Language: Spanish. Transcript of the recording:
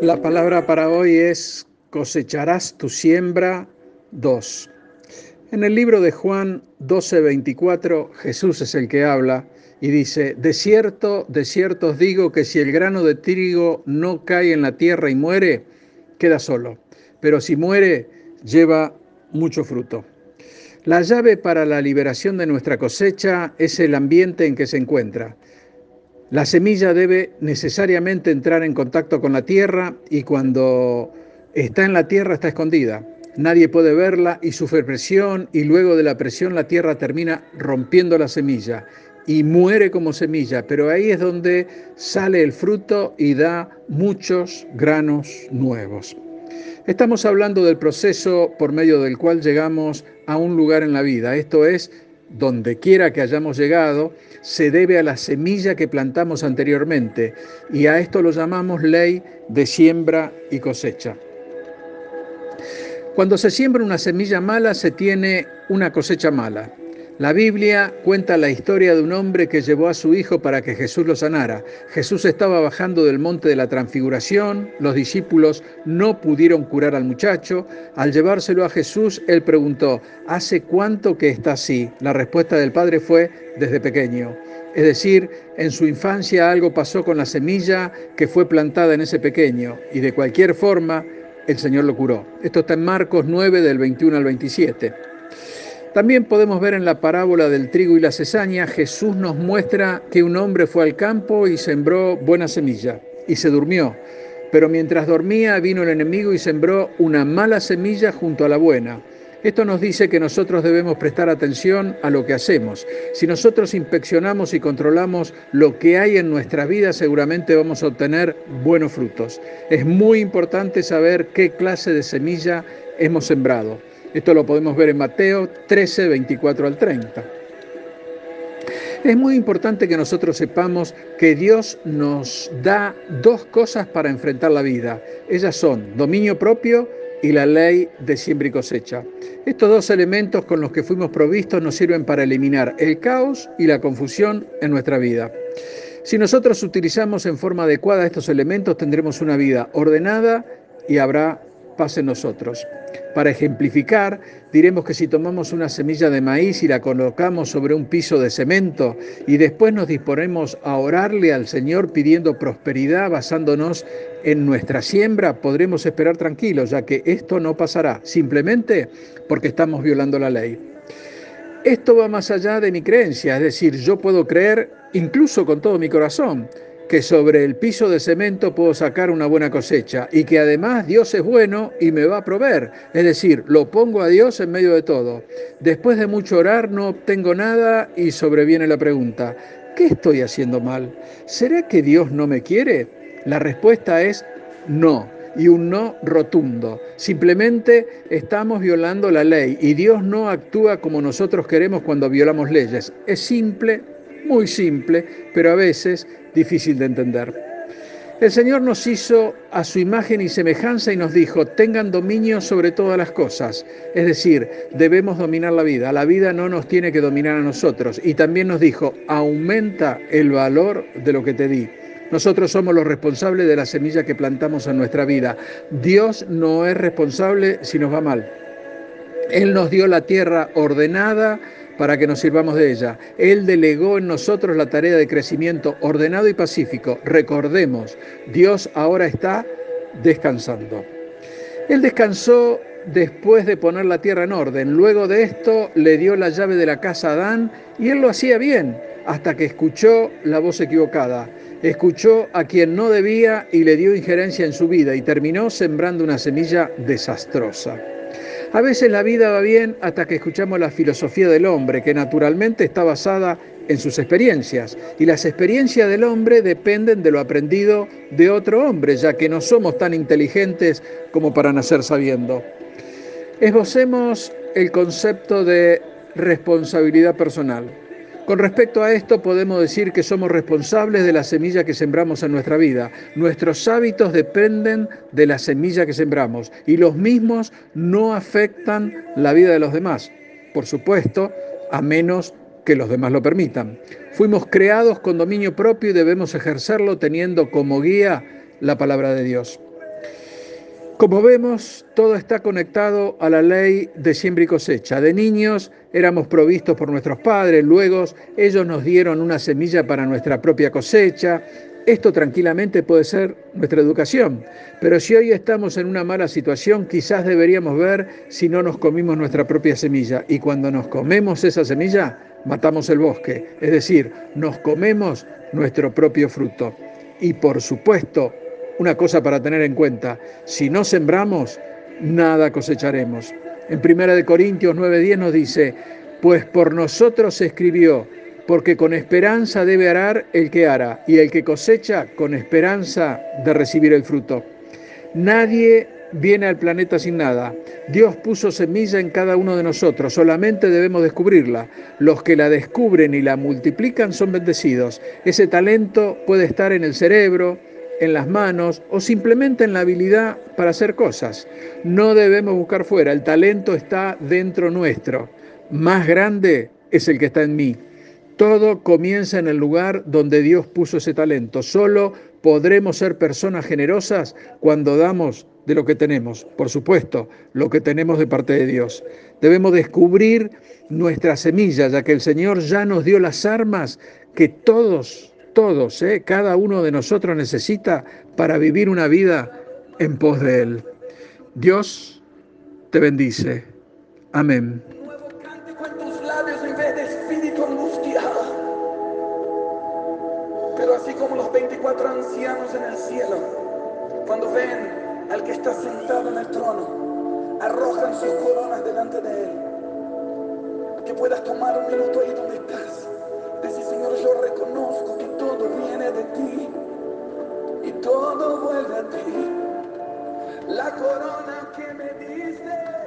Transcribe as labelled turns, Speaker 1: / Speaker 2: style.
Speaker 1: La palabra para hoy es cosecharás tu siembra 2. En el libro de Juan 12:24 Jesús es el que habla y dice, de cierto, de cierto os digo que si el grano de trigo no cae en la tierra y muere, queda solo, pero si muere, lleva mucho fruto. La llave para la liberación de nuestra cosecha es el ambiente en que se encuentra. La semilla debe necesariamente entrar en contacto con la tierra y cuando está en la tierra está escondida. Nadie puede verla y sufre presión y luego de la presión la tierra termina rompiendo la semilla y muere como semilla, pero ahí es donde sale el fruto y da muchos granos nuevos. Estamos hablando del proceso por medio del cual llegamos a un lugar en la vida, esto es donde quiera que hayamos llegado, se debe a la semilla que plantamos anteriormente y a esto lo llamamos ley de siembra y cosecha. Cuando se siembra una semilla mala, se tiene una cosecha mala. La Biblia cuenta la historia de un hombre que llevó a su hijo para que Jesús lo sanara. Jesús estaba bajando del monte de la transfiguración, los discípulos no pudieron curar al muchacho. Al llevárselo a Jesús, él preguntó, ¿hace cuánto que está así? La respuesta del padre fue, desde pequeño. Es decir, en su infancia algo pasó con la semilla que fue plantada en ese pequeño y de cualquier forma el Señor lo curó. Esto está en Marcos 9 del 21 al 27. También podemos ver en la parábola del trigo y la cesaña, Jesús nos muestra que un hombre fue al campo y sembró buena semilla y se durmió. Pero mientras dormía vino el enemigo y sembró una mala semilla junto a la buena. Esto nos dice que nosotros debemos prestar atención a lo que hacemos. Si nosotros inspeccionamos y controlamos lo que hay en nuestra vida, seguramente vamos a obtener buenos frutos. Es muy importante saber qué clase de semilla hemos sembrado. Esto lo podemos ver en Mateo 13, 24 al 30. Es muy importante que nosotros sepamos que Dios nos da dos cosas para enfrentar la vida. Ellas son dominio propio y la ley de siembra y cosecha. Estos dos elementos con los que fuimos provistos nos sirven para eliminar el caos y la confusión en nuestra vida. Si nosotros utilizamos en forma adecuada estos elementos, tendremos una vida ordenada y habrá paz en nosotros. Para ejemplificar, diremos que si tomamos una semilla de maíz y la colocamos sobre un piso de cemento y después nos disponemos a orarle al Señor pidiendo prosperidad basándonos en nuestra siembra, podremos esperar tranquilos, ya que esto no pasará, simplemente porque estamos violando la ley. Esto va más allá de mi creencia, es decir, yo puedo creer incluso con todo mi corazón, que sobre el piso de cemento puedo sacar una buena cosecha y que además Dios es bueno y me va a proveer. Es decir, lo pongo a Dios en medio de todo. Después de mucho orar no obtengo nada y sobreviene la pregunta, ¿qué estoy haciendo mal? ¿Será que Dios no me quiere? La respuesta es no y un no rotundo. Simplemente estamos violando la ley y Dios no actúa como nosotros queremos cuando violamos leyes. Es simple, muy simple, pero a veces difícil de entender. El Señor nos hizo a su imagen y semejanza y nos dijo, tengan dominio sobre todas las cosas. Es decir, debemos dominar la vida. La vida no nos tiene que dominar a nosotros. Y también nos dijo, aumenta el valor de lo que te di. Nosotros somos los responsables de la semilla que plantamos en nuestra vida. Dios no es responsable si nos va mal. Él nos dio la tierra ordenada, para que nos sirvamos de ella. Él delegó en nosotros la tarea de crecimiento ordenado y pacífico. Recordemos, Dios ahora está descansando. Él descansó después de poner la tierra en orden. Luego de esto le dio la llave de la casa a Adán y él lo hacía bien hasta que escuchó la voz equivocada. Escuchó a quien no debía y le dio injerencia en su vida y terminó sembrando una semilla desastrosa. A veces la vida va bien hasta que escuchamos la filosofía del hombre, que naturalmente está basada en sus experiencias. Y las experiencias del hombre dependen de lo aprendido de otro hombre, ya que no somos tan inteligentes como para nacer sabiendo. Esbocemos el concepto de responsabilidad personal. Con respecto a esto podemos decir que somos responsables de la semilla que sembramos en nuestra vida. Nuestros hábitos dependen de la semilla que sembramos y los mismos no afectan la vida de los demás. Por supuesto, a menos que los demás lo permitan. Fuimos creados con dominio propio y debemos ejercerlo teniendo como guía la palabra de Dios. Como vemos, todo está conectado a la ley de siembra y cosecha. De niños éramos provistos por nuestros padres, luego ellos nos dieron una semilla para nuestra propia cosecha. Esto tranquilamente puede ser nuestra educación, pero si hoy estamos en una mala situación, quizás deberíamos ver si no nos comimos nuestra propia semilla. Y cuando nos comemos esa semilla, matamos el bosque, es decir, nos comemos nuestro propio fruto. Y por supuesto, una cosa para tener en cuenta, si no sembramos, nada cosecharemos. En 1 Corintios 9:10 nos dice, pues por nosotros se escribió, porque con esperanza debe arar el que ara, y el que cosecha con esperanza de recibir el fruto. Nadie viene al planeta sin nada. Dios puso semilla en cada uno de nosotros, solamente debemos descubrirla. Los que la descubren y la multiplican son bendecidos. Ese talento puede estar en el cerebro, en las manos o simplemente en la habilidad para hacer cosas. No debemos buscar fuera, el talento está dentro nuestro. Más grande es el que está en mí. Todo comienza en el lugar donde Dios puso ese talento. Solo podremos ser personas generosas cuando damos de lo que tenemos, por supuesto, lo que tenemos de parte de Dios. Debemos descubrir nuestra semilla, ya que el Señor ya nos dio las armas que todos todos, ¿eh? cada uno de nosotros necesita para vivir una vida en pos de Él. Dios te bendice. Amén.
Speaker 2: Nuevo cántico en tus labios en vez de espíritu angustiado. Pero así como los 24 ancianos en el cielo, cuando ven al que está sentado en el trono, arrojan sus coronas delante de él. Que puedas tomar un minuto ahí donde estás. La corona que me diste.